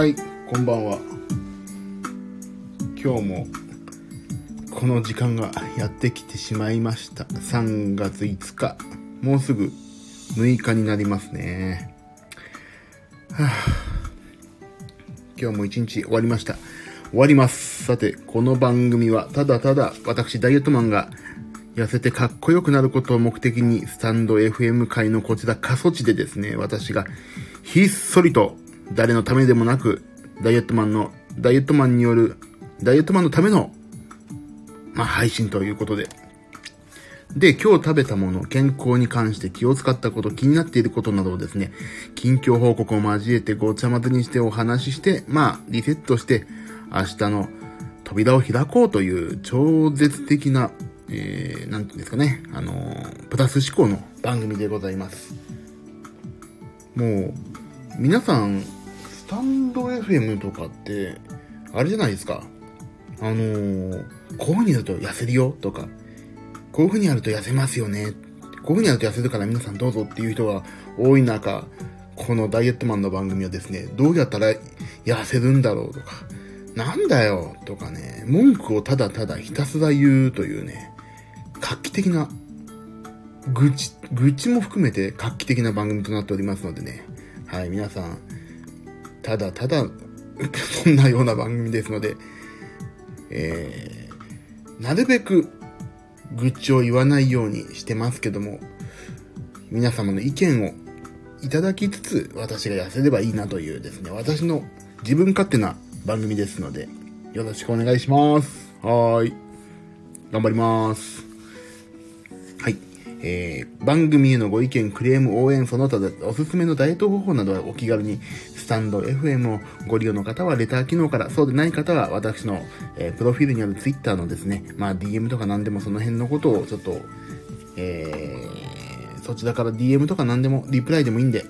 はい、こんばんは。今日もこの時間がやってきてしまいました。3月5日。もうすぐ6日になりますね。はあ、今日も一日終わりました。終わります。さて、この番組はただただ私ダイエットマンが痩せてかっこよくなることを目的に、スタンド FM 界のこちら過疎地でですね、私がひっそりと誰のためでもなく、ダイエットマンの、ダイエットマンによる、ダイエットマンのための、まあ、配信ということで。で、今日食べたもの、健康に関して気を使ったこと、気になっていることなどをですね、近況報告を交えてごちゃ混ぜにしてお話しして、まあ、リセットして、明日の扉を開こうという超絶的な、えー、なんていうんですかね、あのー、プラス思考の番組でございます。もう、皆さん、タンド FM とかって、あれじゃないですか。あのー、こういう風にやると痩せるよとか、こういう風にやると痩せますよね。こういう風にやると痩せるから皆さんどうぞっていう人が多い中、このダイエットマンの番組はですね、どうやったら痩せるんだろうとか、なんだよとかね、文句をただただひたすら言うというね、画期的な、愚痴、愚痴も含めて画期的な番組となっておりますのでね、はい、皆さん、ただただ、そんなような番組ですので、えー、なるべく愚痴を言わないようにしてますけども、皆様の意見をいただきつつ、私が痩せればいいなというですね、私の自分勝手な番組ですので、よろしくお願いします。はーい。頑張ります。えー、番組へのご意見、クレーム、応援、その他でおすすめのダイエット方法などはお気軽に、スタンド FM をご利用の方はレター機能から、そうでない方は私の、えー、プロフィールにある Twitter のですね、まあ DM とか何でもその辺のことをちょっと、えー、そちらから DM とか何でも、リプライでもいいんで、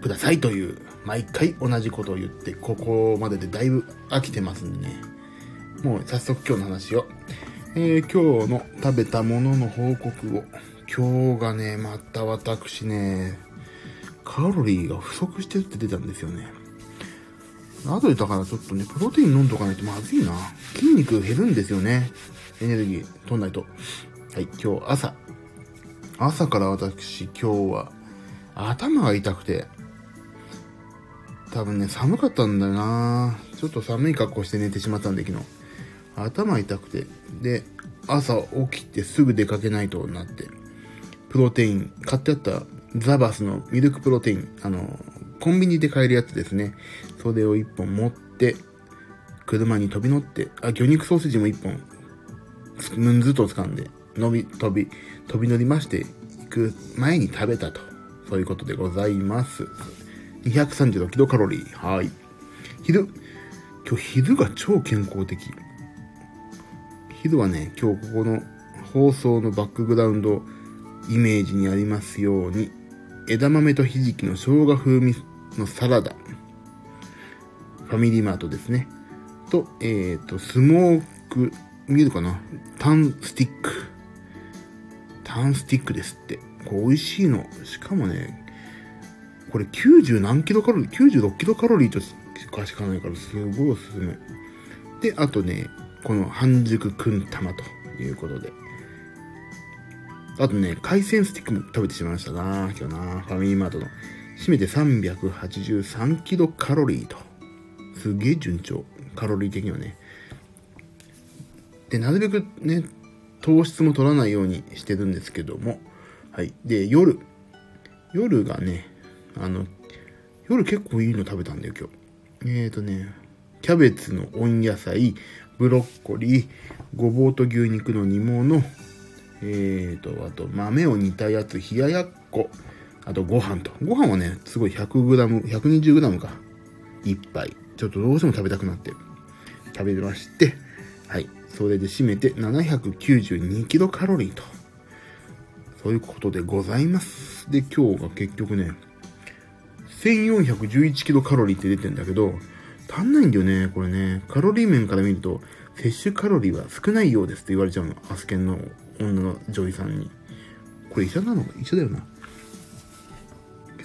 くださいという、毎回同じことを言って、ここまででだいぶ飽きてますんでね。もう早速今日の話を。えー、今日の食べたものの報告を。今日がね、また私ね、カロリーが不足してるって出たんですよね。後でだからちょっとね、プロテイン飲んどかないとまずいな。筋肉減るんですよね。エネルギー取んないと。はい、今日朝。朝から私今日は頭が痛くて、多分ね、寒かったんだよなちょっと寒い格好して寝てしまったんで昨日。頭痛くて。で、朝起きてすぐ出かけないとなって。プロテイン、買ってあったザバスのミルクプロテイン、あの、コンビニで買えるやつですね。それを一本持って、車に飛び乗って、あ、魚肉ソーセージも一本、ぬんずと掴んで、伸び、飛び、飛び乗りまして、行く前に食べたと。そういうことでございます。236キロカロリー。はい。昼。今日昼が超健康的。昼はね、今日ここの放送のバックグラウンドイメージにありますように、枝豆とひじきの生姜風味のサラダ。ファミリーマートですね。と、えっ、ー、と、スモーク、見えるかな？タンスティック。タンスティックですって。これ美味しいの。しかもね、これ90何キロカロリー ?96 キロカロリーとしかしかないからすごいおすすめ。で、あとね、この半熟くん玉ということで。あとね、海鮮スティックも食べてしまいましたな今日なファミリーマートの。締めて383キロカロリーと。すげえ順調。カロリー的にはね。で、なるべくね、糖質も取らないようにしてるんですけども。はい。で、夜。夜がね、あの、夜結構いいの食べたんだよ、今日。えーとね、キャベツの温野菜、ブロッコリー、ごぼうと牛肉の煮物、えーと、あと豆を煮たやつ、冷ややっこ、あとご飯と。ご飯はね、すごい 100g、120g か。一杯。ちょっとどうしても食べたくなって、食べまして、はい。それで締めて792キロカロリーと。そういうことでございます。で、今日が結局ね、1411キロカロリーって出てんだけど、足んないんだよね、これね。カロリー面から見ると、摂取カロリーは少ないようですって言われちゃうの。アスケンの女の女医さんに。これ医者なの？か医者だよな。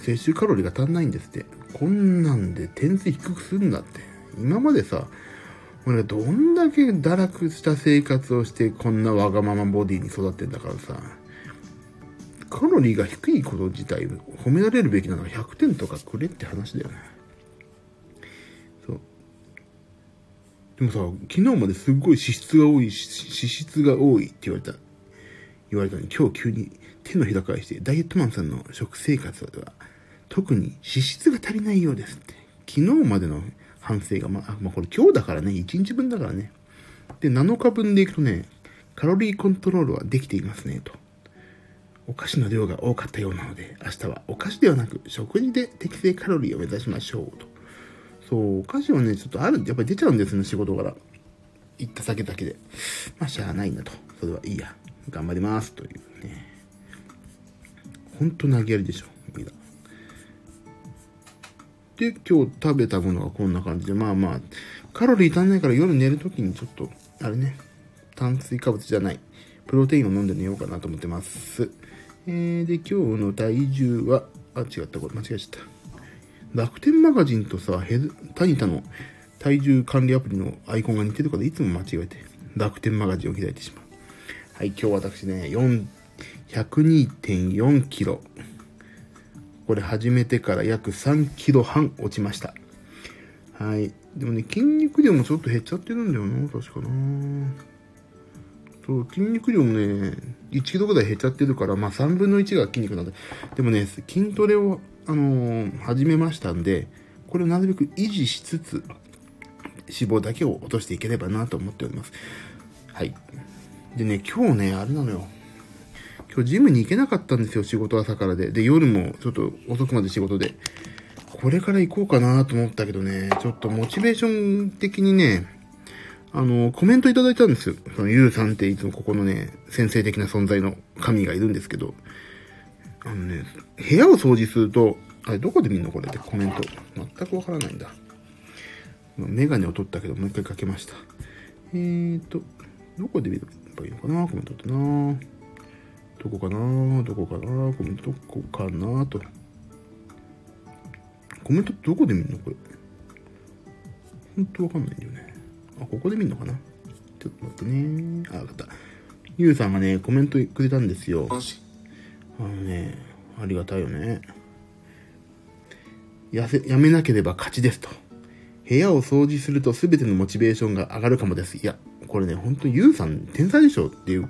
摂取カロリーが足んないんですって。こんなんで点数低くすんだって。今までさ、俺どんだけ堕落した生活をしてこんなわがままボディに育ってんだからさ、カロリーが低いこと自体褒められるべきなのは100点とかくれって話だよね。でもさ、昨日まですっごい脂質が多い、脂質が多いって言われた、言われたのに今日急に手のひら返してダイエットマンさんの食生活は特に脂質が足りないようですって。昨日までの反省が、まあ、まあ、これ今日だからね、1日分だからね。で、7日分でいくとね、カロリーコントロールはできていますね、と。お菓子の量が多かったようなので、明日はお菓子ではなく食事で適正カロリーを目指しましょう、と。そう、お菓子はね、ちょっとある、やっぱり出ちゃうんですね、仕事から。行った先だけで。まあ、しゃあないんだと。それはいいや。頑張ります、というね。ほんと投げやりでしょ、みんな。で、今日食べたものはこんな感じで、まあまあ、カロリー足んないから夜寝るときにちょっと、あれね、炭水化物じゃない、プロテインを飲んで寝ようかなと思ってます。えー、で、今日の体重は、あ、違った、これ間違えちゃった。楽天マガジンとさ、ヘズ、タニタの体重管理アプリのアイコンが似てるからいつも間違えて、楽天マガジンを開いてしまう。はい、今日私ね、4、102.4キロ。これ始めてから約3キロ半落ちました。はい。でもね、筋肉量もちょっと減っちゃってるんだよな、確かな。そう、筋肉量もね、1キロぐらい減っちゃってるから、まあ3分の1が筋肉なんで。でもね、筋トレを、あの、始めましたんで、これをなるべく維持しつつ、脂肪だけを落としていければなと思っております。はい。でね、今日ね、あれなのよ。今日ジムに行けなかったんですよ、仕事朝からで。で、夜もちょっと遅くまで仕事で。これから行こうかなと思ったけどね、ちょっとモチベーション的にね、あの、コメントいただいたんですよ。その、ゆうさんっていつもここのね、先生的な存在の神がいるんですけど、あのね、部屋を掃除すると、あれ、どこで見んのこれってコメント。全くわからないんだ。メガネを取ったけど、もう一回かけました。えーと、どこで見ればいいのかなコメントってなどこかなどこかなコメントどこかなと。コメントどこで見るのこれ。ほんとわかんないんだよね。あ、ここで見るのかなちょっと待ってね。あ、わかった。ゆうさんがね、コメントくれたんですよ。あのね、ありがたいよね。やせ、やめなければ勝ちですと。部屋を掃除すると全てのモチベーションが上がるかもです。いや、これね、ほんとゆうさん天才でしょっていう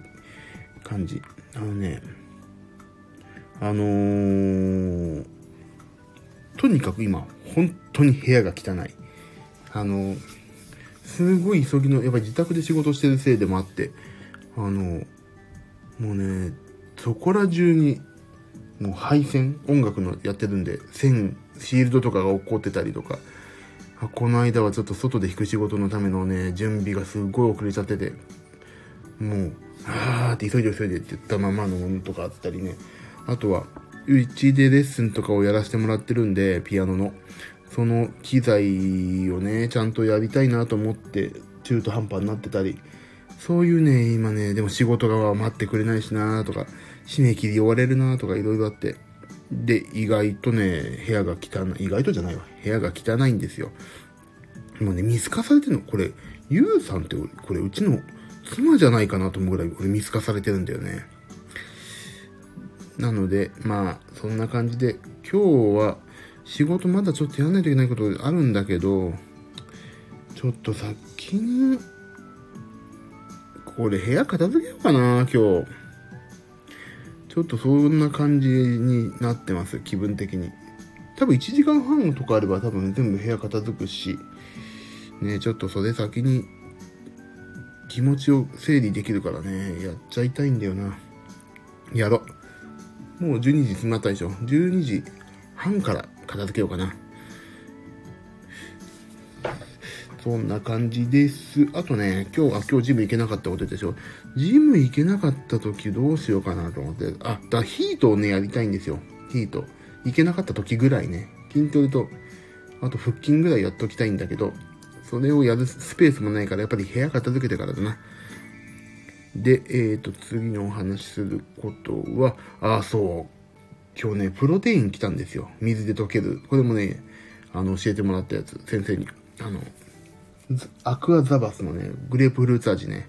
感じ。あのね、あのー、とにかく今、本当に部屋が汚い。あの、すごい急ぎの、やっぱり自宅で仕事してるせいでもあって、あの、もうね、そこら中に、もう配線、音楽のやってるんで、線、シールドとかが起こってたりとか、この間はちょっと外で弾く仕事のためのね、準備がすごい遅れちゃってて、もう、あーって急いで急いでって言ったままのものとかあったりね。あとは、うちでレッスンとかをやらせてもらってるんで、ピアノの。その機材をね、ちゃんとやりたいなと思って、中途半端になってたり。そういうね、今ね、でも仕事が待ってくれないしなとか、締め切り終われるなとかいろいろあって。で、意外とね、部屋が汚い、意外とじゃないわ。部屋が汚いんですよ。もうね、見透かされてるのこれ、ゆうさんってこれ、うちの妻じゃないかなと思うぐらい俺見透かされてるんだよね。なので、まあ、そんな感じで、今日は仕事まだちょっとやらないといけないことあるんだけど、ちょっと先に、これ部屋片付けようかな、今日。ちょっとそんな感じになってます、気分的に。多分1時間半とかあれば多分全部部屋片付くし、ね、ちょっとそれ先に気持ちを整理できるからね、やっちゃいたいんだよな。やろ。もう12時済まったでしょ。12時半から片付けようかな。そんな感じです。あとね、今日、あ、今日ジム行けなかったことでしょ。ジム行けなかった時どうしようかなと思って。あ、だヒートをね、やりたいんですよ。ヒート。行けなかった時ぐらいね。筋トレと、あと腹筋ぐらいやっときたいんだけど、それをやるスペースもないから、やっぱり部屋片付けてからだな。で、えっ、ー、と、次のお話しすることは、あ、そう。今日ね、プロテイン来たんですよ。水で溶ける。これもね、あの、教えてもらったやつ、先生に。あの、アクアザバスのね、グレープフルーツ味ね、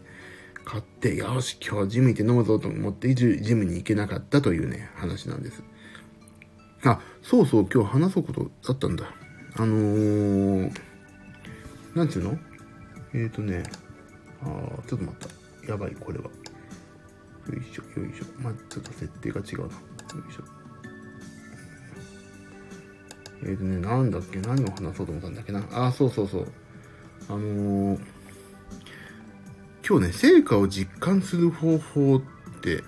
買って、よし、今日ジム行って飲むぞと思ってジムに行けなかったというね、話なんです。あ、そうそう、今日話そうことあったんだ。あのー、なんつうの？えっ、ー、とね、あちょっと待った。やばい、これは。よいしょ、よいしょ。まあ、ちょっと設定が違うな。よいしょ。えっ、ー、とね、なんだっけ？何を話そうと思ったんだっけな？あ、そうそうそう。あのー、今日ね、成果を実感する方法って、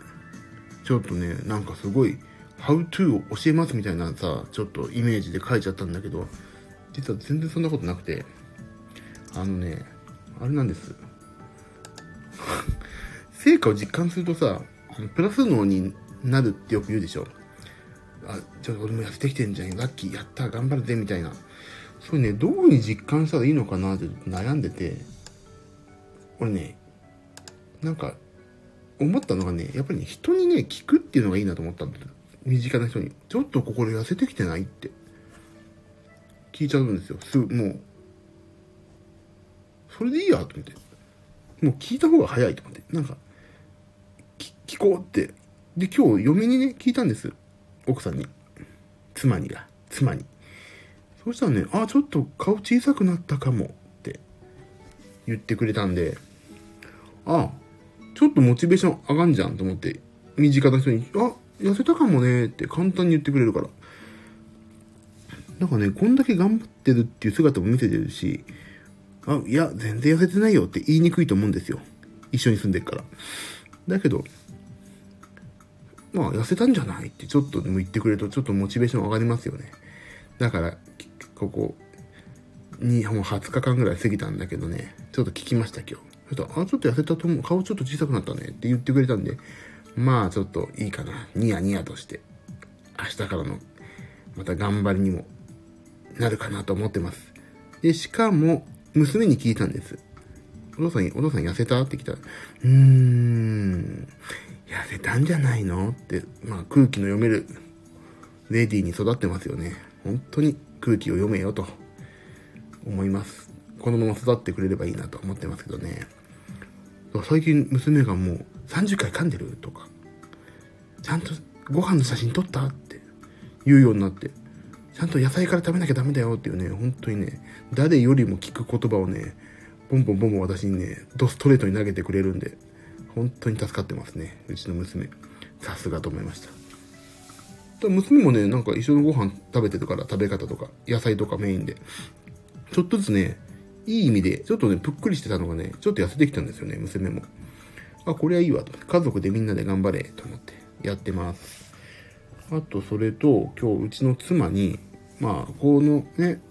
ちょっとね、なんかすごい、how to を教えますみたいなさ、ちょっとイメージで書いちゃったんだけど、実は全然そんなことなくて、あのね、あれなんです。成果を実感するとさ、プラス脳になるってよく言うでしょ。あ、ちょっと俺もやってきてんじゃん。ラッキー、やった、頑張るぜ、みたいな。それね、どうに実感したらいいのかなって悩んでて、俺ね、なんか、思ったのがね、やっぱりね、人にね、聞くっていうのがいいなと思ったんだよ。身近な人に。ちょっと心痩せてきてないって。聞いちゃうんですよ。すぐ、もう。それでいいや、と思って。もう聞いた方が早いと思って。なんか、聞こうって。で、今日嫁にね、聞いたんです。奥さんに。妻にが。妻に。そしたらね、あ、ちょっと顔小さくなったかもって言ってくれたんで、あ、ちょっとモチベーション上がんじゃんと思って、身近な人に、あ、痩せたかもねって簡単に言ってくれるから。なんかね、こんだけ頑張ってるっていう姿も見せてるし、あ、いや、全然痩せてないよって言いにくいと思うんですよ。一緒に住んでるから。だけど、まあ、痩せたんじゃないってちょっとでも言ってくれると、ちょっとモチベーション上がりますよね。だから、ここ、に、もう20日間ぐらい過ぎたんだけどね、ちょっと聞きました今日。そしたら、あ、ちょっと痩せたと思う。顔ちょっと小さくなったねって言ってくれたんで、まあちょっといいかな。ニヤニヤとして、明日からの、また頑張りにもなるかなと思ってます。で、しかも、娘に聞いたんです。お父さん、お父さん痩せた？って来たら、うーん、痩せたんじゃないの？って、まあ空気の読めるレディーに育ってますよね。本当に空気を読めよと思います。このまま育ってくれればいいなと思ってますけどね。最近娘がもう30回噛んでるとか、ちゃんとご飯の写真撮ったって言うようになって、ちゃんと野菜から食べなきゃダメだよっていうね、本当にね、誰よりも聞く言葉をね、ボンボンボンボン私にね、ドストレートに投げてくれるんで、本当に助かってますね。うちの娘。さすがと思いました。娘もね、なんか一緒のご飯食べてるから食べ方とか、野菜とかメインで。ちょっとずつね、いい意味で、ちょっとね、ぷっくりしてたのがね、ちょっと痩せてきたんですよね、娘も。あ、これはいいわと。家族でみんなで頑張れと思ってやってます。あと、それと、今日うちの妻に、まあ、このね、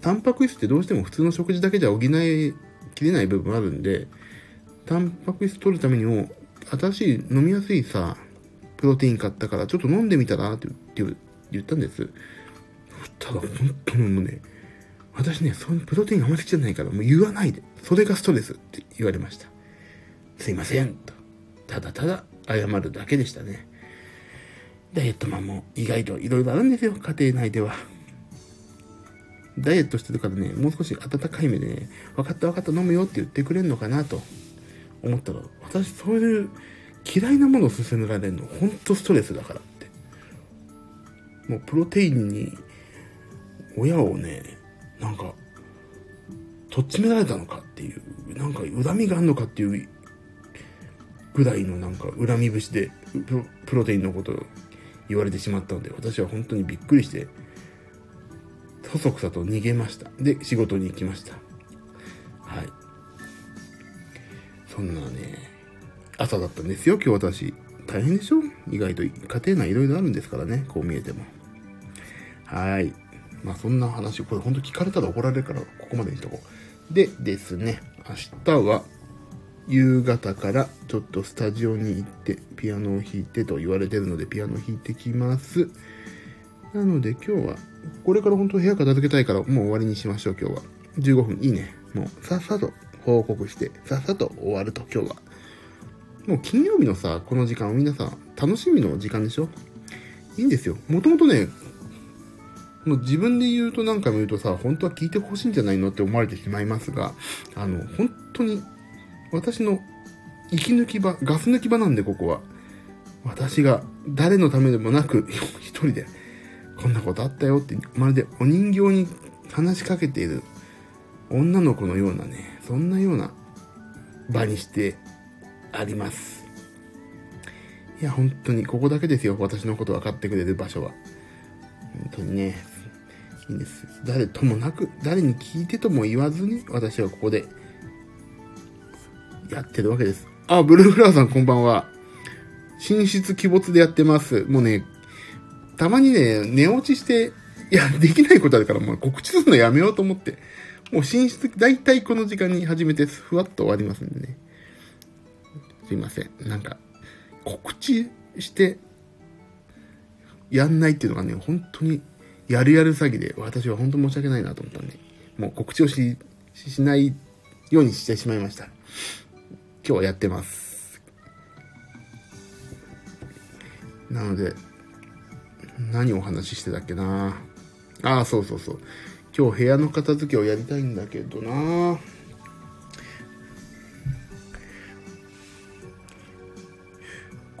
タンパク質ってどうしても普通の食事だけじゃ補いきれない部分あるんで、タンパク質取るためにも、新しい飲みやすいさ、プロテイン買ったからちょっと飲んでみたらって言ったんです。ただ本当にもうね、私ね、そのプロテインあまり好きじゃないからもう言わないで。それがストレスって言われました。すいません。と。ただただ謝るだけでしたね。ダイエットマンも意外と色々あるんですよ、家庭内では。ダイエットしてるからね、もう少し温かい目でね、分かった分かった飲むよって言ってくれんのかなと思ったら、私そういう嫌いなものを勧められるの、ほんとストレスだからって。もうプロテインに親をね、なんか、とっちめられたのかっていう、なんか恨みがあんのかっていうぐらいのなんか恨み節でプロテインのことを言われてしまったので、私は本当にびっくりして、そそくさと逃げました。で、仕事に行きました。はい。そんなね、朝だったんですよ、今日私。大変でしょ？意外と家庭内いろいろあるんですからね、こう見えても。はい。まあそんな話、これほんと聞かれたら怒られるから、ここまでにしとこう。でですね、明日は夕方からちょっとスタジオに行ってピアノを弾いてと言われてるのでピアノ弾いてきます。なので今日は、これから本当部屋片付けたいからもう終わりにしましょう今日は。15分いいね。もうさっさと報告して、さっさと終わると今日は。もう金曜日のさ、この時間は皆さん楽しみの時間でしょ？いいんですよ。もともとね、もう自分で言うと何回も言うとさ、本当は聞いてほしいんじゃないのって思われてしまいますが、あの、本当に、私の息抜き場、ガス抜き場なんで、ここは。私が誰のためでもなく、一人で、こんなことあったよって、まるでお人形に話しかけている女の子のようなね、そんなような場にしてあります。いや、本当に、ここだけですよ。私のこと分かってくれる場所は。本当にね、いいんです。誰ともなく、誰に聞いてとも言わずに、私はここで、やってるわけです。あ、ブルーフラワーさんこんばんは。寝室鬼没でやってます。もうね、たまにね、寝落ちして、いや、できないことあるからもう告知するのやめようと思って。もう寝室、だいたいこの時間に始めて、ふわっと終わりますんでね。すいません。なんか、告知して、やんないっていうのがね、本当に、やるやる詐欺で、私は本当申し訳ないなと思ったんで、もう告知をし、しないようにしてしまいました。今日はやってます。なので、何をお話ししてたっけなああ、そうそうそう。今日部屋の片付けをやりたいんだけどな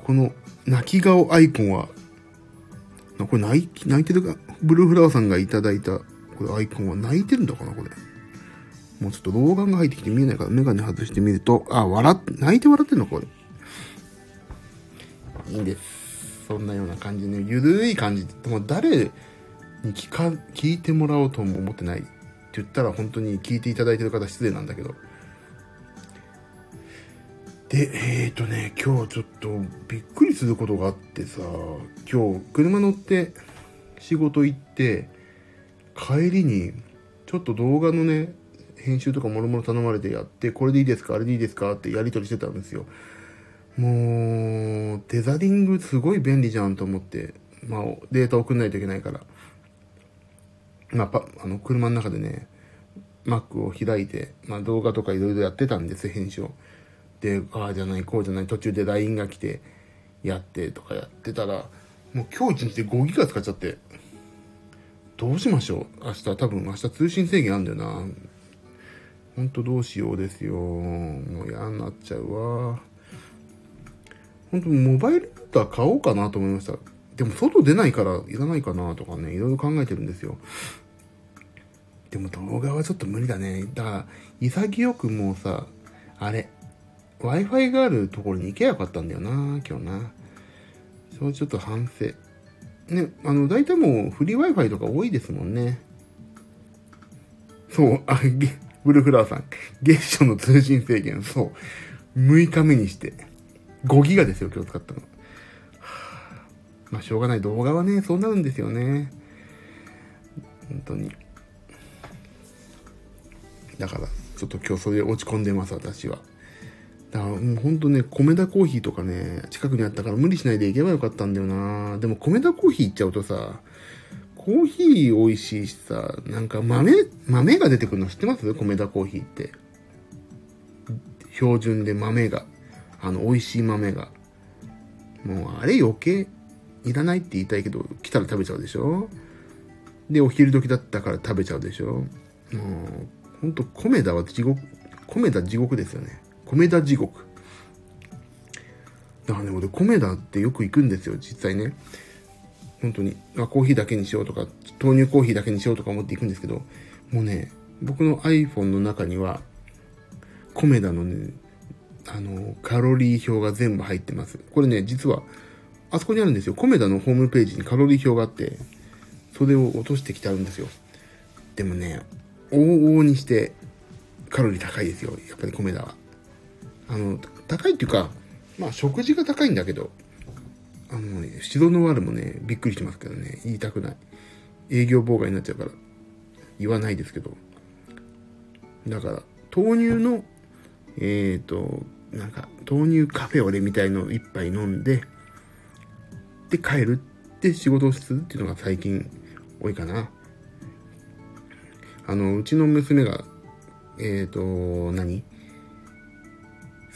この泣き顔アイコンは、これ泣いてるか、ブルーフラワーさんがいただいた、これアイコンは泣いてるんだかなこれ。もうちょっと老眼が入ってきて見えないからメガネ外してみると、あ、笑って、泣いて笑ってんのこれ。いいんです。そんなような感じね。ゆるい感じ。でも誰に聞か、聞いてもらおうとも思ってないって言ったら本当に聞いていただいてる方失礼なんだけど。で、えっ、ー、とね、今日ちょっとびっくりすることがあってさ、今日車乗って仕事行って、帰りにちょっと動画のね、編集とかもろもろ頼まれてやって、これでいいですかあれでいいですかってやり取りしてたんですよ。もう、テザリングすごい便利じゃんと思って、まあ、データ送んないといけないから。まあ、パあの、車の中でね、Mac を開いて、まあ、動画とかいろいろやってたんです編集を。で、ああじゃない、こうじゃない、途中で LINE が来て、やってとかやってたら、もう今日一日で5ギガ使っちゃって、どうしましょう明日、多分明日通信制限あんだよな。ほんとどうしようですよ。もう嫌になっちゃうわ。ほんとモバイルルーター買おうかなと思いました。でも外出ないからいらないかなとかね、いろいろ考えてるんですよ。でも動画はちょっと無理だね。だから、潔くもうさ、あれ、Wi-Fi があるところに行けばよかったんだよな、今日な。それちょっと反省。ね、あの、大体もうフリー Wi-Fi とか多いですもんね。そう、あ、ブルフラーさん。月初の通信制限、そう。6日目にして。5ギガですよ、今日使ったの。はあ、まあ、しょうがない動画はね、そうなるんですよね。本当に。だから、ちょっと今日それで落ち込んでます、私は。だからもうほんとね、米田コーヒーとかね、近くにあったから無理しないで行けばよかったんだよなでも米田コーヒー行っちゃうとさ、コーヒー美味しいしさ、なんか豆、豆が出てくるの知ってます？米田コーヒーって。標準で豆が。あの、美味しい豆が。もう、あれ余計いらないって言いたいけど、来たら食べちゃうでしょ？で、お昼時だったから食べちゃうでしょ？もう、ほんと、米田は地獄、米田地獄ですよね。米田地獄。だからね、俺、米田ってよく行くんですよ、実際ね。本当に。あ、コーヒーだけにしようとか、豆乳コーヒーだけにしようとか思って行くんですけど、もうね、僕の iPhone の中には、米田のね、あの、カロリー表が全部入ってます。これね、実は、あそこにあるんですよ。米田のホームページにカロリー表があって、それを落としてきてあるんですよ。でもね、往々にしてカロリー高いですよ。やっぱり米田は。あの、高いっていうか、まあ食事が高いんだけど、あのね、白ノワールもね、びっくりしますけどね、言いたくない。営業妨害になっちゃうから、言わないですけど。だから、豆乳の、えっ、ー、と、なんか、豆乳カフェオレみたいの一杯飲んで、で、帰るって仕事をするっていうのが最近多いかな。あの、うちの娘が、えっ、ー、と、何？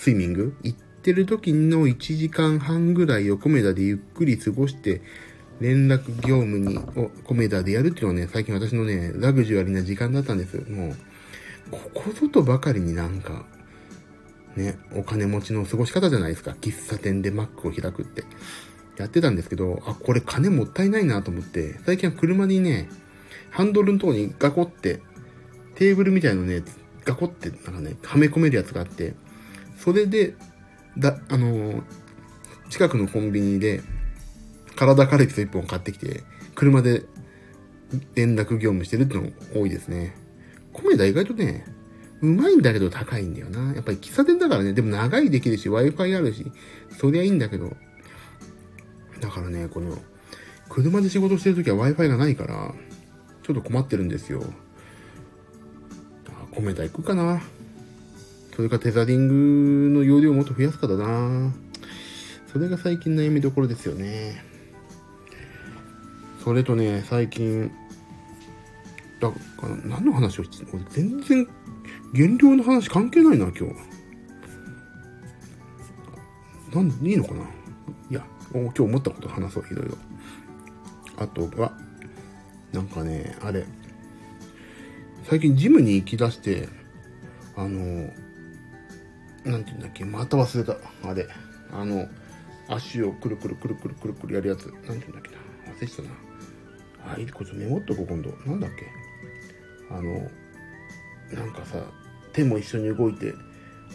スイミング行ってる時の1時間半ぐらいをコメダでゆっくり過ごして、連絡業務に、をコメダでやるっていうのはね、最近私のね、ラグジュアリーな時間だったんです。もう、ここぞとばかりになんか、ね、お金持ちの過ごし方じゃないですか。喫茶店でマックを開くって。やってたんですけど、あ、これ金もったいないなと思って、最近は車にね、ハンドルのとこにガコって、テーブルみたいのね、ガコって、なんかね、はめ込めるやつがあって、それで、だ、あの、近くのコンビニで、体カルピス1本買ってきて、車で連絡業務してるってのも多いですね。コメダ意外とね、うまいんだけど高いんだよな。やっぱり喫茶店だからね、でも長いできるし、Wi-Fi あるし、そりゃいいんだけど、だからね、この、車で仕事してるときは Wi-Fi がないから、ちょっと困ってるんですよ。コメダ行くかな。それかテザリングの容量をもっと増やすかだな。それが最近悩みどころですよね。それとね、最近、だから何の話をしてるの？全然、減量の話関係ないな、今日。なんいいのかな？いや、今日思ったこと話そう、いろいろ。あとは、なんかね、あれ、最近ジムに行き出して、あの、なんて言うんだっけ、また忘れた。あれ、あの、足をくるくるくるくるくるくるやるやつ。なんて言うんだっけな？忘れてたな。あ、いい、こっちメモっとこう、今度。なんだっけ？あの、なんかさ、手も一緒に動いて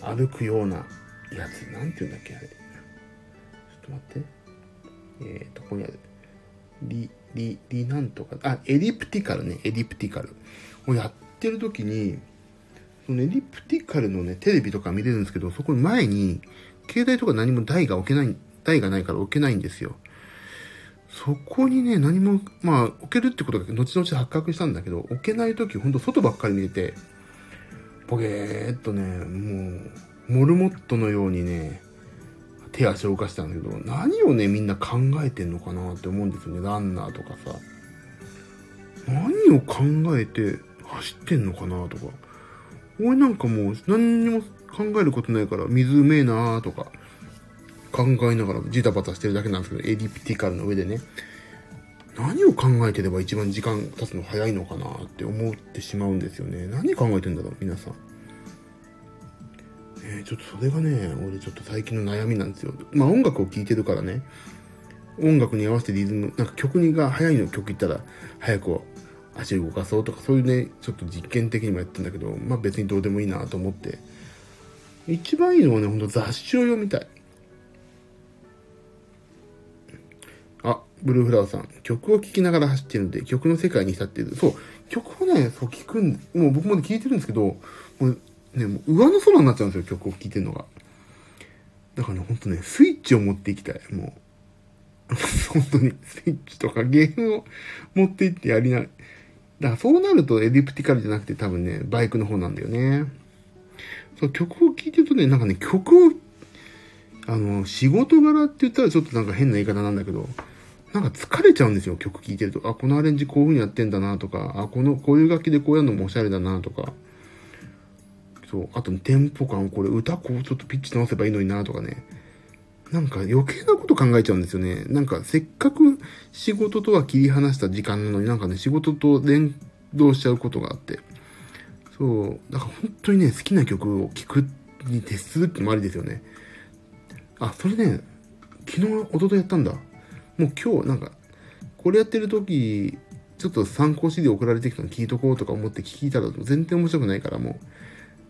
歩くようなやつ。なんて言うんだっけ、あれ。ちょっと待って。えーと、ここにある。リ、リ、リなんとか、あ、エリプティカルね、エリプティカル。をやってる時に、そのリプティカルのね、テレビとか見れるんですけど、そこ前に、携帯とか何も台が置けない、台がないから置けないんですよ。そこにね、何も、まあ、置けるってことが後々発覚したんだけど、置けない時ほんと外ばっかり見れて、ポゲーっとね、もう、モルモットのようにね、手足を動かしたんだけど、何をね、みんな考えてんのかなって思うんですよね、ランナーとかさ。何を考えて走ってんのかなとか。俺なんかもう何にも考えることないから、水うめえなーとか、考えながらジタバタしてるだけなんですけど、エリプティカルの上でね、何を考えてれば一番時間経つの早いのかなって思ってしまうんですよね。何考えてんだろう、皆さん。えーちょっとそれがね、俺ちょっと最近の悩みなんですよ。まあ音楽を聴いてるからね、音楽に合わせてリズム、なんか曲にが早いの曲いったら、早く足動かそうとか、そういうね、ちょっと実験的にもやってんだけど、まあ別にどうでもいいなと思って。一番いいのはね、ほんと雑誌を読みたい。あ、ブルーフラワーさん。曲を聴きながら走ってるんで、曲の世界に浸ってる。そう、曲をね、そう聴くん、もう僕も聴いてるんですけど、もうね、もう上の空になっちゃうんですよ、曲を聴いてるのが。だからね、ほんとね、スイッチを持っていきたい。もう。本当に、スイッチとかゲームを持っていってやりな、だからそうなるとエリプティカルじゃなくて多分ね、バイクの方なんだよね。そう曲を聴いてるとね、なんかね、曲を、あの、仕事柄って言ったらちょっとなんか変な言い方なんだけど、なんか疲れちゃうんですよ、曲聴いてると。あ、このアレンジこういう風にやってんだなとか、あ、この、こういう楽器でこうやるのもおしゃれだなとか。そう。あと、テンポ感、これ歌こうちょっとピッチ直せばいいのになとかね。なんか余計なこと考えちゃうんですよね。なんかせっかく仕事とは切り離した時間なのになんかね、仕事と連動しちゃうことがあって。そう。だから本当にね、好きな曲を聴くに徹するってもありですよね。あ、それね、昨日、一昨日やったんだ。もう今日、なんか、これやってる時、ちょっと参考資料送られてきたの聞いとこうとか思って聞いたら全然面白くないからも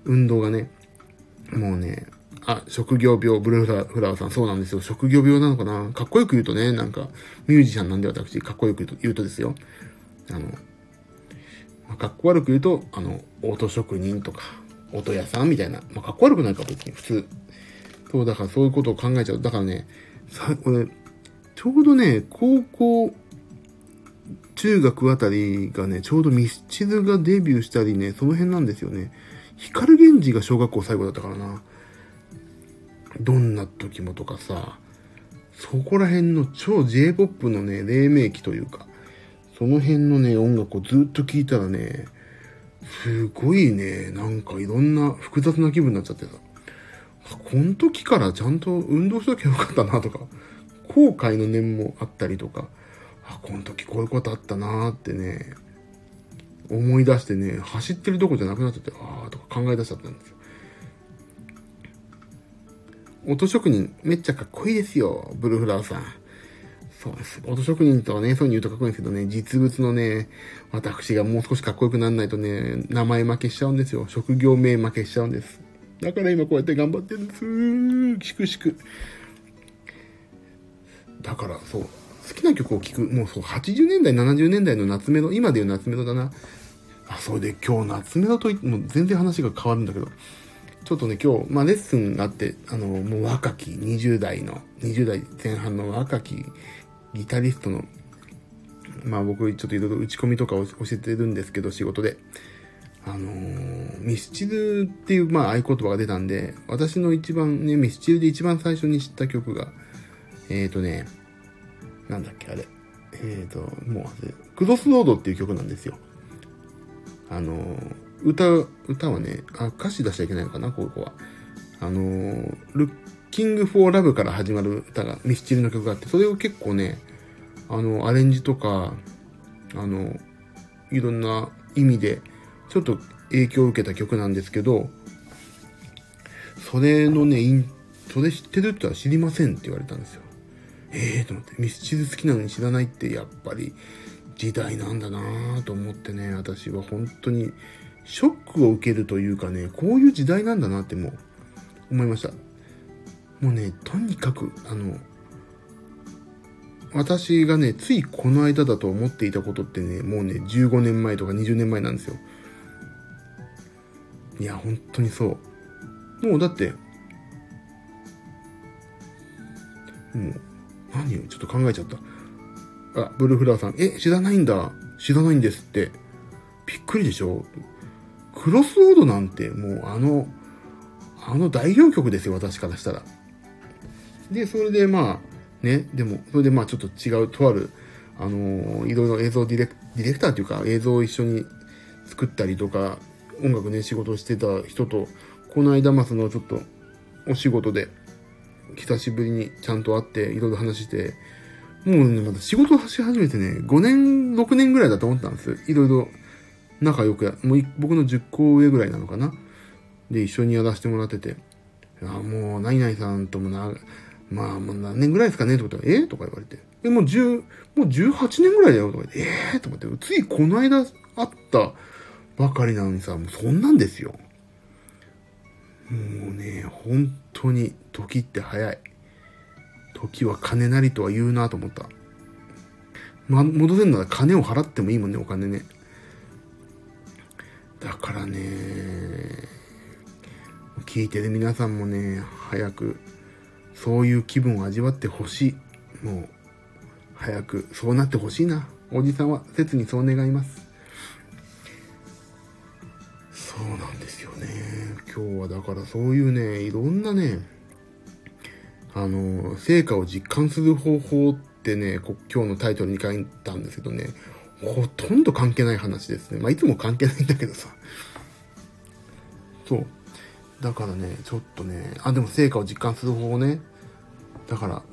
う、運動がね、もうね、あ、職業病、ブルーフラワーさん、そうなんですよ。職業病なのかな？かっこよく言うとね、なんか、ミュージシャンなんで私、かっこよく言うと言うとですよ。あの、まあ、かっこ悪く言うと、あの、音職人とか、音屋さんみたいな。まあ、かっこ悪くないか、別に、普通。そう、だからそういうことを考えちゃう。だからね、さ、これ、ちょうどね、高校、中学あたりがね、ちょうどミスチルがデビューしたりね、その辺なんですよね。光源氏が小学校最後だったからな。どんな時もとかさ、そこら辺の超 J-POP のね、黎明期というか、その辺のね、音楽をずっと聴いたらね、すごいね、なんかいろんな複雑な気分になっちゃってさ、この時からちゃんと運動しときゃよかったなとか、後悔の念もあったりとか、あ、この時こういうことあったなーってね、思い出してね、走ってるとこじゃなくなっちゃって、あーとか考え出しちゃったんですよ。音職人、めっちゃかっこいいですよ、ブルーフラワーさん。そうです。音職人とはね、そういうに言うとかっこいいんですけどね、実物のね、私がもう少しかっこよくならないとね、名前負けしちゃうんですよ。職業名負けしちゃうんです。だから今こうやって頑張ってるんです。しくしく。だから、そう。好きな曲を聴く。もうそう、80年代、70年代の夏メロ、今で言う夏メロだな。あ、それで今日夏メロと言っても全然話が変わるんだけど、ちょっとね、今日、まあレッスンがあって、あの、もう若き20代の、20代前半の若きギタリストの、まあ僕ちょっといろいろ打ち込みとかを教えてるんですけど、仕事で。あのー、ミスチルっていう、まあ合言葉が出たんで、私の一番ね、ミスチルで一番最初に知った曲が、えっ、ー、とね、なんだっけ、あれ。えっ、ー、と、もう、クロスロードっていう曲なんですよ。あのー、歌、歌はね、あ、歌詞出しちゃいけないのかな、ここは。あのー、ルッキングフォーラブから始まる歌が、ミスチルの曲があって、それを結構ね、あの、アレンジとか、あの、いろんな意味で、ちょっと影響を受けた曲なんですけど、それのね、インそれ知ってるっては知りませんって言われたんですよ。ええー、と思って、ミスチル好きなのに知らないってやっぱり時代なんだなぁと思ってね、私は本当にショックを受けるというかね、こういう時代なんだなってもう思いました。もうね、とにかく、あの、私がね、ついこの間だと思っていたことってね、もうね、15年前とか20年前なんですよ。いや、本当にそう。もうだって、もう、何よ、ちょっと考えちゃった。あ、ブルーフラワーさん、え、知らないんだ。知らないんですって。びっくりでしょ？クロスロードなんて、もうあの、あの代表曲ですよ、私からしたら。で、それでまあ、ね、でも、それでまあちょっと違う、とある、あのー、いろいろ映像ディレク、ディレクターっていうか映像を一緒に作ったりとか、音楽ね、仕事をしてた人と、この間、まあそのちょっと、お仕事で、久しぶりにちゃんと会って、いろいろ話して、もうね、まだ仕事をし始めてね、5年、6年ぐらいだと思ったんです。いろいろ仲良くや、もう僕の10個上ぐらいなのかな？で、一緒にやらせてもらってて、あもう、何々さんともな、まあ、もう何年ぐらいですかね？ってことは、え、とか言われて。え、もう10、もう18年ぐらいだよとか言って、え？ー、とか言って、ついこの間会ったばかりなのにさ、もうそんなんですよ。もうね、本当に時って早い。時は金なりとは言うなと思った。ま、戻せんなら金を払ってもいいもんね、お金ね。だからね、聞いてる皆さんもね、早く、そういう気分を味わってほしい。もう、早く、そうなってほしいな。おじさんは、切にそう願います。そうなんですよね。今日はだからそういうね、いろんなね、あの、成果を実感する方法ってね、今日のタイトルに書いたんですけどね、ほとんど関係ない話ですね。まあ、いつも関係ないんだけどさ。そう。だからね、ちょっとね、あ、でも成果を実感する方法ね。だから、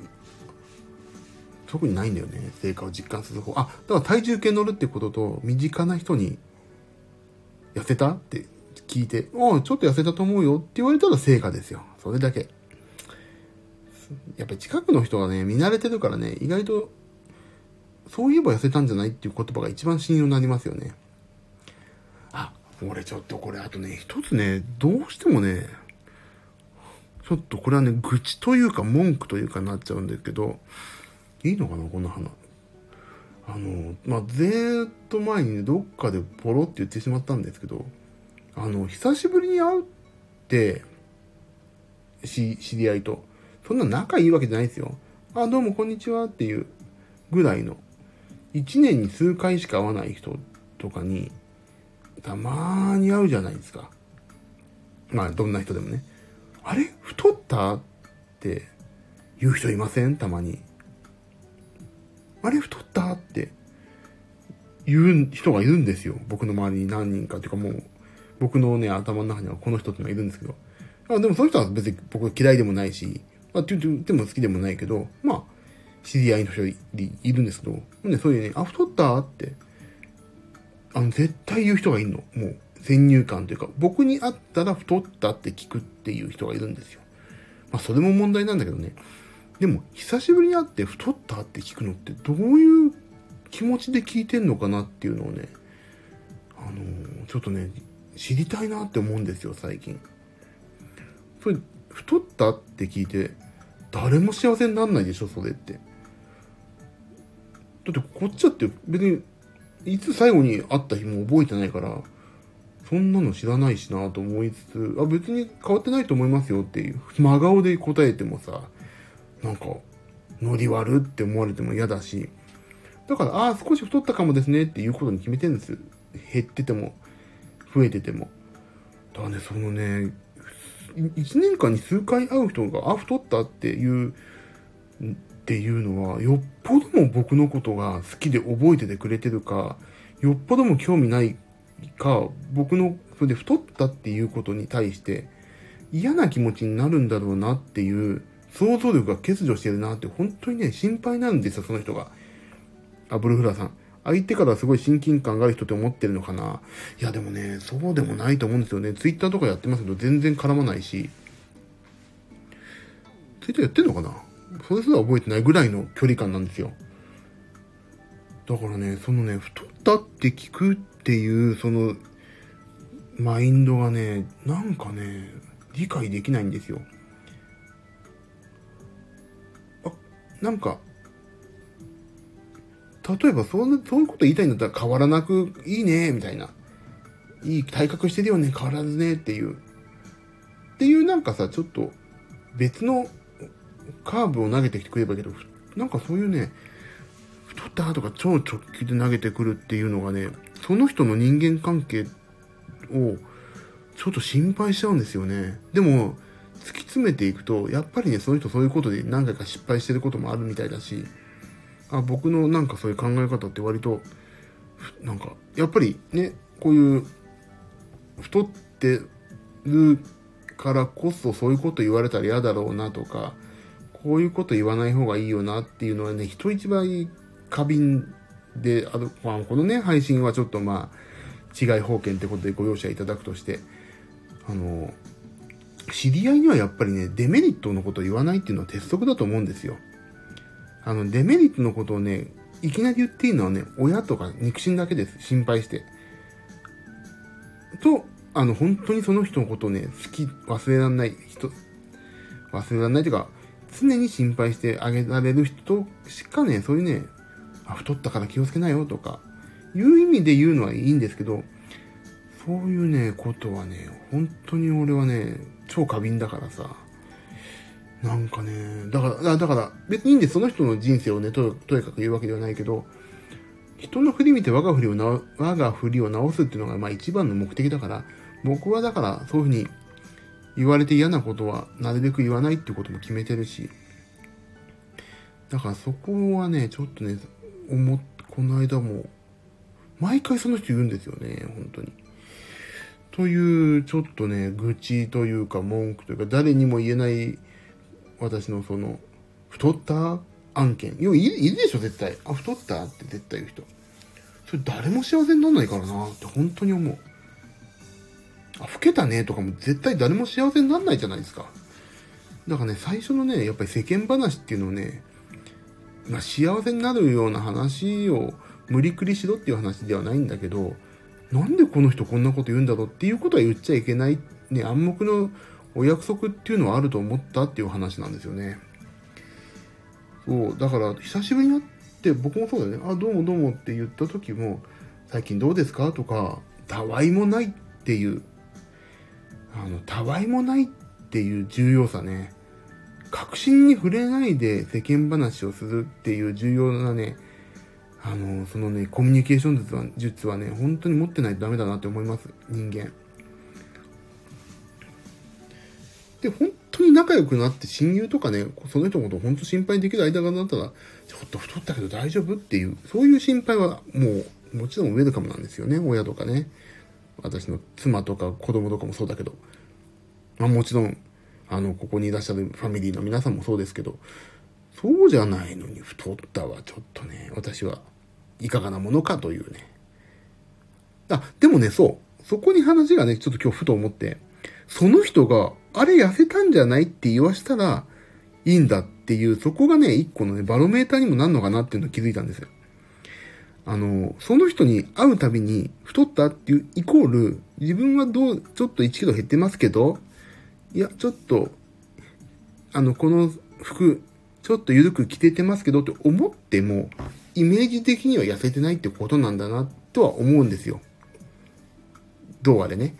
特にないんだよね。成果を実感する方法。あ、だから体重計乗るってことと、身近な人に、痩せた？って聞いて、おちょっと痩せたと思うよって言われたら成果ですよ。それだけ。やっぱり近くの人がね、見慣れてるからね、意外と、そういえば痩せたんじゃないっていう言葉が一番信用になりますよね。あ、俺ちょっとこれあとね、一つね、どうしてもね、ちょっとこれはね、愚痴というか文句というかなっちゃうんですけど、いいのかな、この花。あの、まあ、ずっと前にね、どっかでポロって言ってしまったんですけど、あの、久しぶりに会うって、し、知り合いと。そんな仲いいわけじゃないですよ。あ、どうもこんにちはっていうぐらいの。一年に数回しか会わない人とかに、たまーに会うじゃないですか。まあ、どんな人でもね。あれ？太った？って言う人いません？たまに。あれ？太った？って言う人がいるんですよ。僕の周りに何人か。っていうかもう、僕のね、頭の中にはこの人っていうのがいるんですけど。あでもその人は別に僕嫌いでもないし、まあ、って言っても好きでもないけど、まあ、知り合いの人いるんですけど、ね、そういうね、あ、太った？って、あの、絶対言う人がいるの。もう、先入観というか、僕に会ったら太ったって聞くっていう人がいるんですよ。まあ、それも問題なんだけどね。でも、久しぶりに会って太ったって聞くのってどういう気持ちで聞いてんのかなっていうのをね、あのー、ちょっとね、知りたいなって思うんですよ、最近。それ、太ったって聞いて、誰も幸せになんないでしょ、それって。だってこっちだって別に、いつ最後に会った日も覚えてないから、そんなの知らないしなと思いつつ、あ、別に変わってないと思いますよっていう、真顔で答えてもさ、なんか、ノリ悪って思われても嫌だし、だから、ああ、少し太ったかもですねっていうことに決めてるんです。減ってても、増えてても。だからね、そのね、1年間に数回会う人が、あ、太ったっていう、っていうのは、よっぽども僕のことが好きで覚えててくれてるか、よっぽども興味ないか、僕の、それで太ったっていうことに対して、嫌な気持ちになるんだろうなっていう、想像力が欠如してるなって、本当にね、心配なんですよ、その人が。あ、ブルフラーさん。相手からすごい親近感がある人って思ってるのかな？いやでもね、そうでもないと思うんですよね。ツイッターとかやってますけど全然絡まないし。ツイッターやってんのかな？それすら覚えてないぐらいの距離感なんですよ。だからね、そのね、太ったって聞くっていう、その、マインドがね、なんかね、理解できないんですよ。あ、なんか、例えばそそういうこと言いたいんだったら変わらなくいいね、みたいな。いい体格してるよね、変わらずね、っていう。っていうなんかさ、ちょっと別のカーブを投げてきてくればいいけど、なんかそういうね、太ったとか超直球で投げてくるっていうのがね、その人の人間関係をちょっと心配しちゃうんですよね。でも、突き詰めていくと、やっぱりね、その人そういうことで何回か失敗してることもあるみたいだし、あ僕のなんかそういう考え方って割となんかやっぱりねこういう太ってるからこそそういうこと言われたら嫌だろうなとかこういうこと言わない方がいいよなっていうのはね人一倍過敏であの、まあ、このね配信はちょっとまあ違い保険ってことでご容赦いただくとしてあの知り合いにはやっぱりねデメリットのことを言わないっていうのは鉄則だと思うんですよ。あの、デメリットのことをね、いきなり言っていいのはね、親とか肉親だけです。心配して。と、あの、本当にその人のことをね、好き、忘れられない人、忘れられないというか、常に心配してあげられる人しかね、そういうね、あ、太ったから気をつけなよとか、いう意味で言うのはいいんですけど、そういうね、ことはね、本当に俺はね、超過敏だからさ、なんかね、だから、だから別にいいんでその人の人生をね、と、とにかく言うわけではないけど、人の振り見て我が振りをな、我が振りを直すっていうのがまあ一番の目的だから、僕はだからそういうふうに言われて嫌なことはなるべく言わないってことも決めてるし、だからそこはね、ちょっとね、思この間も、毎回その人言うんですよね、本当に。という、ちょっとね、愚痴というか文句というか、誰にも言えない私のその、太った案件。いや、いるでしょ、絶対。あ、太った？って絶対言う人。それ誰も幸せにならないからなって本当に思う。老けたねとかも絶対誰も幸せにならないじゃないですか。だからね、最初のね、やっぱり世間話っていうのをね、まあ、幸せになるような話を無理くりしろっていう話ではないんだけど、なんでこの人こんなこと言うんだろうっていうことは言っちゃいけない、ね、暗黙のお約束っていうのはあると思ったっていう話なんですよね。そう、だから久しぶりに会って僕もそうだよね。あ、どうもどうもって言った時も、最近どうですか？とか、たわいもないっていう、あの、たわいもないっていう重要さね。確信に触れないで世間話をするっていう重要なね、あの、そのね、コミュニケーション術は術はね、本当に持ってないとダメだなって思います、人間。で、本当に仲良くなって親友とかね、その人のことを本当心配できる間がなったら、ちょっと太ったけど大丈夫っていう、そういう心配はもう、もちろんウェルカムなんですよね、親とかね。私の妻とか子供とかもそうだけど。まあもちろん、あの、ここにいらっしゃるファミリーの皆さんもそうですけど、そうじゃないのに太ったはちょっとね、私はいかがなものかというね。あ、でもね、そう。そこに話がね、ちょっと今日ふと思って、その人が、あれ痩せたんじゃないって言わしたら、いいんだっていう、そこがね、一個のね、バロメーターにもなんのかなっていうのを気づいたんですよ。あの、その人に会うたびに太ったっていうイコール、自分はどう、ちょっと1キロ減ってますけど、いや、ちょっと、あの、この服、ちょっと緩く着ててますけどって思っても、イメージ的には痩せてないってことなんだな、とは思うんですよ。どうあれね。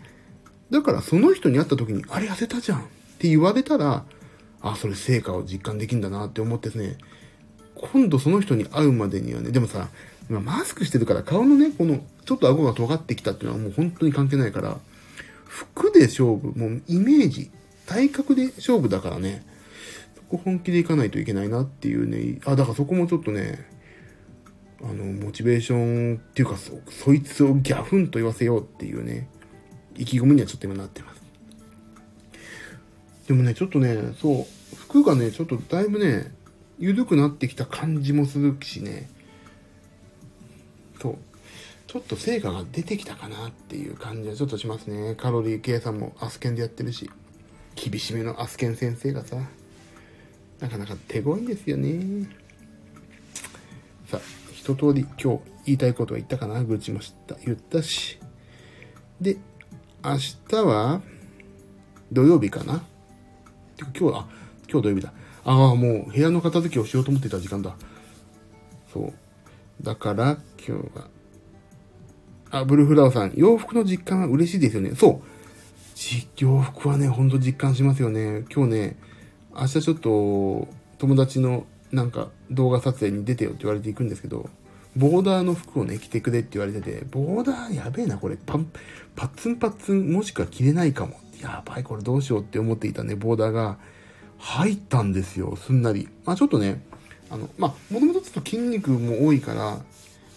だからその人に会った時に、あれ痩せたじゃんって言われたら、あ、それ成果を実感できるんだなって思ってですね、今度その人に会うまでにはね、でもさ、今マスクしてるから顔のね、この、ちょっと顎が尖ってきたっていうのはもう本当に関係ないから、服で勝負、もうイメージ、体格で勝負だからね、そこ本気でいかないといけないなっていうね、あ、だからそこもちょっとね、あの、モチベーションっていうか、そ、そいつをギャフンと言わせようっていうね、意気込みにはちょっと今なってます。でもね、ちょっとね、そう、服がね、ちょっとだいぶね、緩くなってきた感じもするしね、ちょっと成果が出てきたかなっていう感じはちょっとしますね。カロリー計算もアスケンでやってるし、厳しめのアスケン先生がさ、なかなか手強いんですよね。さあ、一通り今日言いたいことは言ったかな？愚痴もした、言ったし。で、明日は土曜日かな？てか今日、あ、今日土曜日だ。ああ、もう部屋の片付けをしようと思ってた時間だ。そう。だから今日は。あ、ブルーフラワーさん、洋服の実感は嬉しいですよね。そう。洋服はね、ほんと実感しますよね。今日ね、明日ちょっと友達のなんか動画撮影に出てよって言われて行くんですけど、ボーダーの服をね、着てくれって言われてて、ボーダーやべえな、これ、パン、パッツンパッツン、もしくは着れないかも。やばい、これどうしようって思っていたね、ボーダーが入ったんですよ、すんなり。まあちょっとね、あの、まあ、もともとちょっと筋肉も多いから、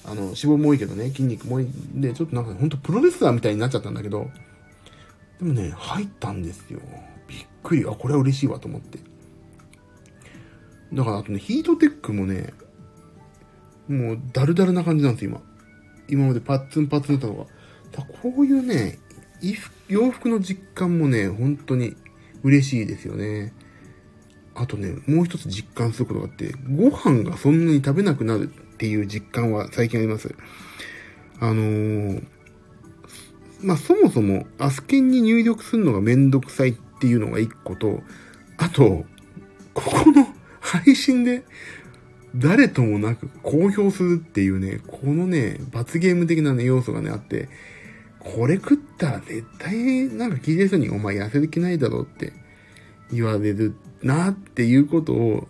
あの、脂肪も多いけどね、筋肉も多いんで、ちょっとなんか、ほんとプロレスラーみたいになっちゃったんだけど、でもね、入ったんですよ。びっくり。あ、これは嬉しいわと思って。だからあとね、ヒートテックもね、もうダルダルな感じなんですよ、今。今までパッツンパッツンだったのが。だこういうね、洋服の実感もね、本当に嬉しいですよね。あとね、もう一つ実感することがあって、ご飯がそんなに食べなくなるっていう実感は最近あります。あのー、まあ、そもそも、アスケンに入力するのがめんどくさいっていうのが一個と、あと、ここの配信で誰ともなく公表するっていうね、このね、罰ゲーム的なね、要素がね、あって、これ食ったら絶対なんか聞いてる人にお前痩せる気ないだろって言われるなっていうことを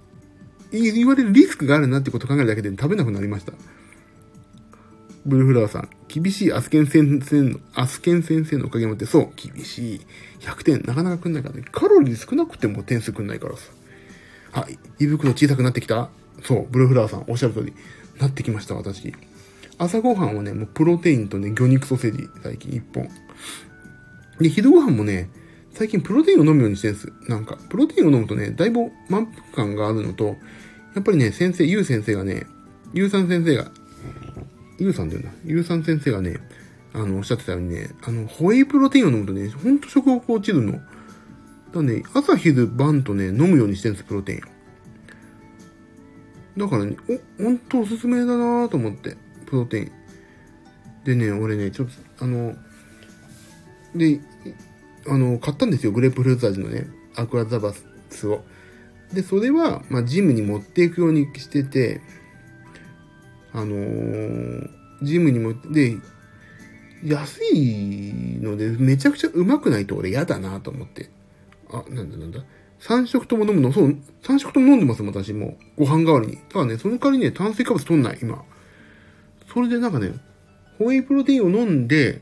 言われるリスクがあるなってことを考えるだけで食べなくなりました。ブルーフラワーさん、厳しいアスケン先生の、アスケン先生のおかげもって、そう、厳しい。100点、なかなかくんないからね。カロリー少なくても点数くんないからさ。はい、胃袋小さくなってきた？そう、ブルーフラワーさん、おっしゃる通り、なってきました、私。朝ごはんはね、もうプロテインとね、魚肉ソーセージ、最近1本。で、昼ごはんもね、最近プロテインを飲むようにしてるんです。なんか、プロテインを飲むとね、だいぶ満腹感があるのと、やっぱりね、先生、ゆう先生がね、ゆうさん先生が、ゆうさんだよな、ゆうさん先生がね、あの、おっしゃってたようにね、あの、ホエイプロテインを飲むとね、ほんと食欲落ちるの。だね、朝昼晩とね、飲むようにしてるんです、プロテイン。だからね、お、ほんとおすすめだなと思って、プロテイン。でね、俺ね、ちょっと、あの、で、あの、買ったんですよ。グレープフルーツ味のね、アクアザバスを。で、それは、まあ、ジムに持っていくようにしてて、あのー、ジムにも、で、安いので、めちゃくちゃうまくないと俺嫌だなと思って。あ、なんだなんだ。3食とも飲むの、そう、3食とも飲んでます私も。ご飯代わりに。ただね、その代わりね、炭水化物取んない、今。それでなんかね、ホエイプロテインを飲んで、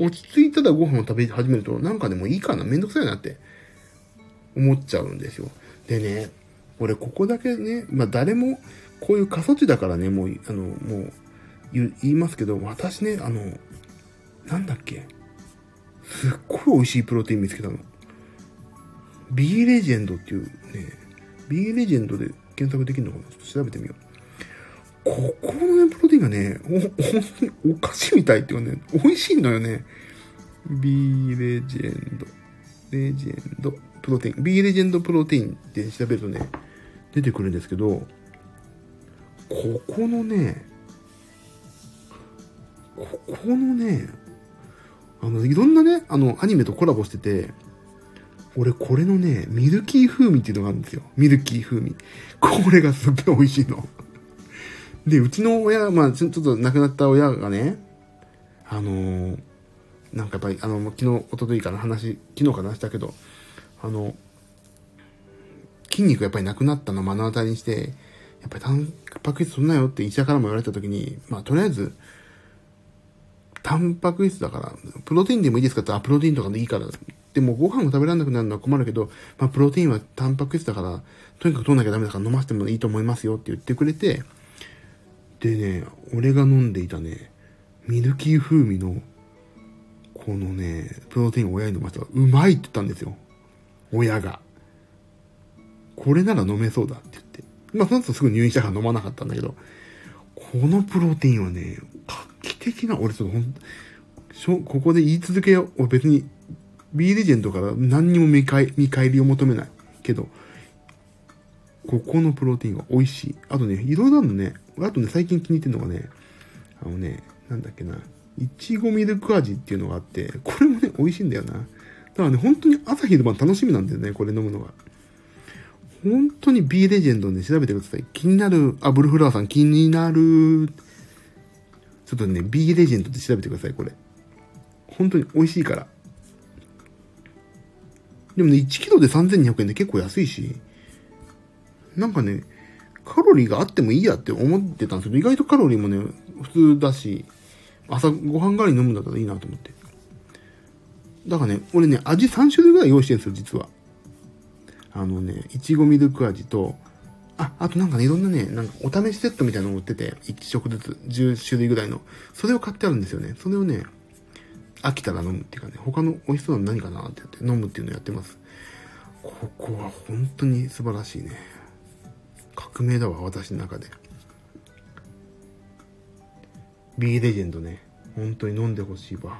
落ち着いたらご飯を食べ始めると、なんかでもいいかな、めんどくさいなって思っちゃうんですよ。でね、俺ここだけね、まあ誰も、こういう過疎地だからね、もう、あの、もう言いますけど、私ね、あの、なんだっけ、すっごい美味しいプロテイン見つけたの。B レジェンドっていうね、B レジェンドで検索できるのかな？ちょっと調べてみよう。ここのね、プロテインがね、お、本当にお菓子みたいっていうね、美味しいのよね。B レジェンド。レジェンドプロテイン。B レジェンドプロテインって調べるとね、出てくるんですけど、ここのね、ここのね、あの、いろんなね、あの、アニメとコラボしてて、俺、これのね、ミルキー風味っていうのがあるんですよ。ミルキー風味。これがすっごい美味しいの。で、うちの親、まあ、ちょっと亡くなった親がね、あのー、なんかやっぱり、あの、昨日、一昨日かな話、昨日かなしたけど、あの、筋肉やっぱりなくなったのを目の当たりにして、やっぱりタンパク質取んなよって医者からも言われた時に、まあ、とりあえず、タンパク質だから、プロテインでもいいですかって、あ、プロテインとかでいいから。でもご飯を食べられなくなるのは困るけど、まあ、プロテインはタンパク質だから、とにかく取んなきゃダメだから飲ませてもいいと思いますよって言ってくれて、でね、俺が飲んでいたね、ミルキー風味の、このね、プロテインを親に飲ませたら、うまいって言ったんですよ。親が。これなら飲めそうだって言って。まあ、その後すぐ入院したから飲まなかったんだけど、このプロテインはね、画期的な、俺ちょっとほん、しょここで言い続けよう。俺別に、B レジェンドから何にも見返見返りを求めない。けど、ここのプロテインは美味しい。あとね、いろいろあるのね。あとね、最近気に入ってるのがね、あのね、なんだっけな、いちごミルク味っていうのがあって、これもね、美味しいんだよな。だからね、本当に朝昼晩楽しみなんだよね、これ飲むのが。本当に B レジェンドで、ね、調べてください。気になる、あ、ブルフラワーさん気になる。ちょっとね、B レジェンドで調べてください、これ。本当に美味しいから。でもね、1キロで3200円で結構安いし、なんかね、カロリーがあってもいいやって思ってたんですけど、意外とカロリーもね、普通だし、朝ご飯代わりに飲むんだったらいいなと思って。だからね、俺ね、味3種類ぐらい用意してるんですよ、実は。あのね、いちごミルク味と、あ、あとなんかね、いろんなね、なんかお試しセットみたいなのを売ってて、1食ずつ、10種類ぐらいの。それを買ってあるんですよね。それをね、飽きたら飲むっていうかね、他の美味しそうなの何かなって言って飲むっていうのをやってます。ここは本当に素晴らしいね。革命だわ、私の中で。B レジェンドね、本当に飲んでほしいわ。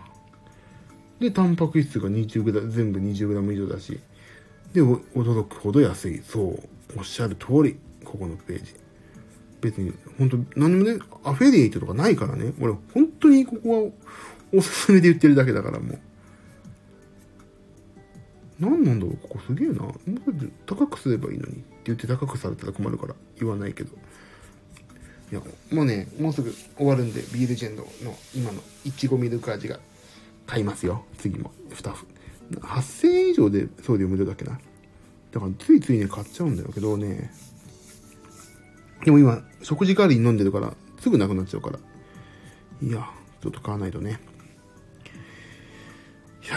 で、タンパク質が 20g、全部 20g 以上だし、で、驚くほど安い。そう。おっしゃる通り。ここのページ。別に、本当何もね、アフェリエイトとかないからね。俺、本当にここはおすすめで言ってるだけだから、もう。何なんだろうここすげえな。もう高くすればいいのに言って高くされたら困るから言わないけど。いや、もうね、もうすぐ終わるんで、ビーレジェンドの今のいちごミルク味が買いますよ。次も、2つ。8000円以上で送料無料だっけな。だからついついね、買っちゃうんだけどね。でも今、食事代わりに飲んでるから、すぐなくなっちゃうから。いや、ちょっと買わないとね。いや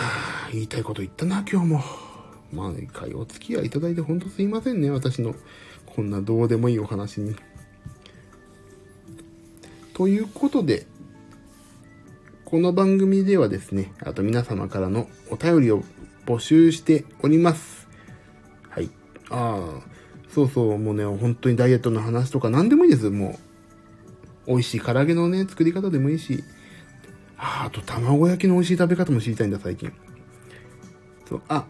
ー、言いたいこと言ったな、今日も。まあ、一回お付き合いいただいてほんとすいませんね、私の。こんなどうでもいいお話に。ということで、この番組ではですね、あと皆様からのお便りを募集しております。はい。ああ、そうそう、もうね、本当にダイエットの話とか何でもいいです。もう、美味しい唐揚げのね、作り方でもいいし、ああと卵焼きの美味しい食べ方も知りたいんだ、最近。そう、あ、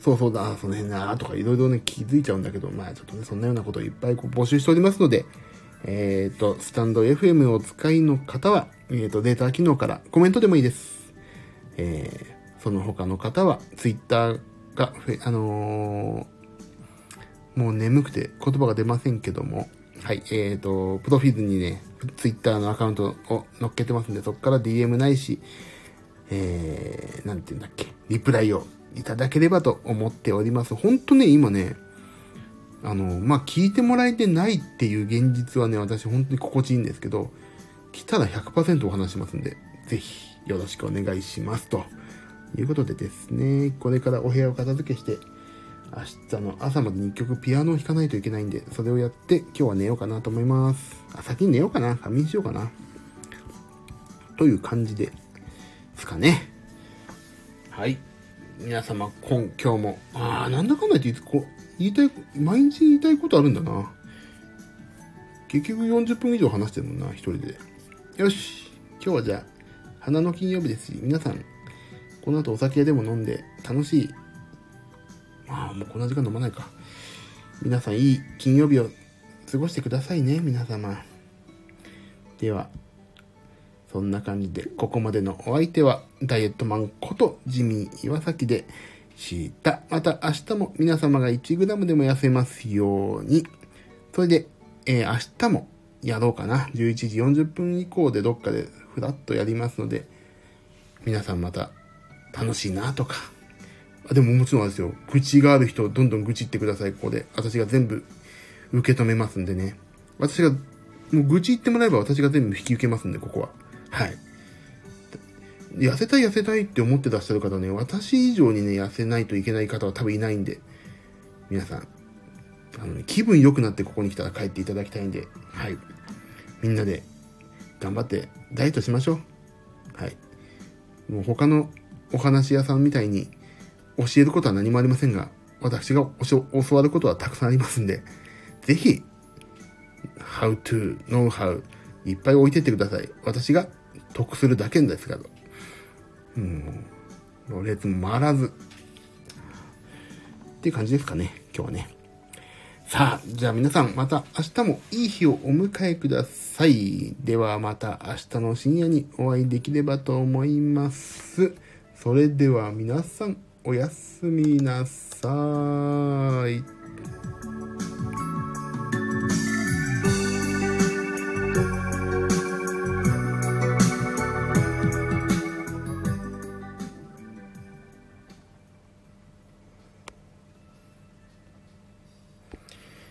そうそうだ、その辺な、とかいろいろね、気づいちゃうんだけど、まあちょっとね、そんなようなことをいっぱいこう募集しておりますので、えっ、ー、と、スタンド FM をお使いの方は、えっ、ー、と、データ機能からコメントでもいいです。えー、その他の方は、ツイッターが、あのー、もう眠くて言葉が出ませんけども、はい、えっ、ー、と、プロフィールにね、ツイッターのアカウントを載っけてますんで、そこから DM ないし、えー、なんて言うんだっけ、リプライをいただければと思っております。ほんとね、今ね、あの、まあ、聞いてもらえてないっていう現実はね、私本当に心地いいんですけど、来たら100%お話しますんで、ぜひよろしくお願いしますということでですね、これからお部屋を片付けして、明日の朝までに曲ピアノを弾かないといけないんで、それをやって今日は寝ようかなと思います。あ、先に寝ようかな仮眠しようかな。という感じで、ですかね。はい。皆様、今、今日も、ああ、なんだかんだ言ってこ、言いたい、毎日言いたいことあるんだな。結局40分以上話してるもんな、一人で。よし。今日はじゃあ、花の金曜日ですし、皆さん、この後お酒でも飲んで、楽しい。まあ、もうこんな時間飲まないか。皆さん、いい金曜日を過ごしてくださいね、皆様。では、そんな感じで、ここまでのお相手は、ダイエットマンことジミー岩崎でした。また明日も皆様が 1g でも痩せますように。それで、えー、明日もやろうかな。11時40分以降でどっかでふらっとやりますので、皆さんまた楽しいなとか。あでももちろんですよ。愚痴がある人、どんどん愚痴ってください、ここで。私が全部受け止めますんでね。私が、もう愚痴言ってもらえば私が全部引き受けますんで、ここは。はい。痩せたい痩せたいって思ってらっしゃる方ね、私以上にね、痩せないといけない方は多分いないんで、皆さん、あの、ね、気分良くなってここに来たら帰っていただきたいんで、はい。みんなで頑張ってダイエットしましょう。はい。もう他のお話屋さんみたいに教えることは何もありませんが、私が教わることはたくさんありますんで、ぜひ、how to, know how いっぱい置いてってください。私が得するだけですから。うん。列も回らず。っていう感じですかね、今日はね。さあ、じゃあ皆さんまた明日もいい日をお迎えください。ではまた明日の深夜にお会いできればと思います。それでは皆さんおやすみなさい。